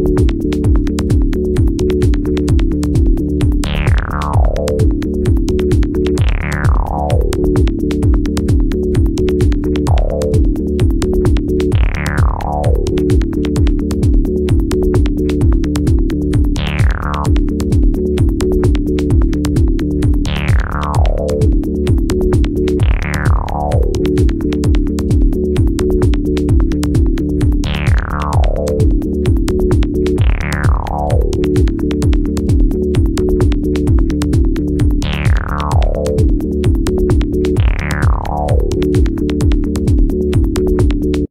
you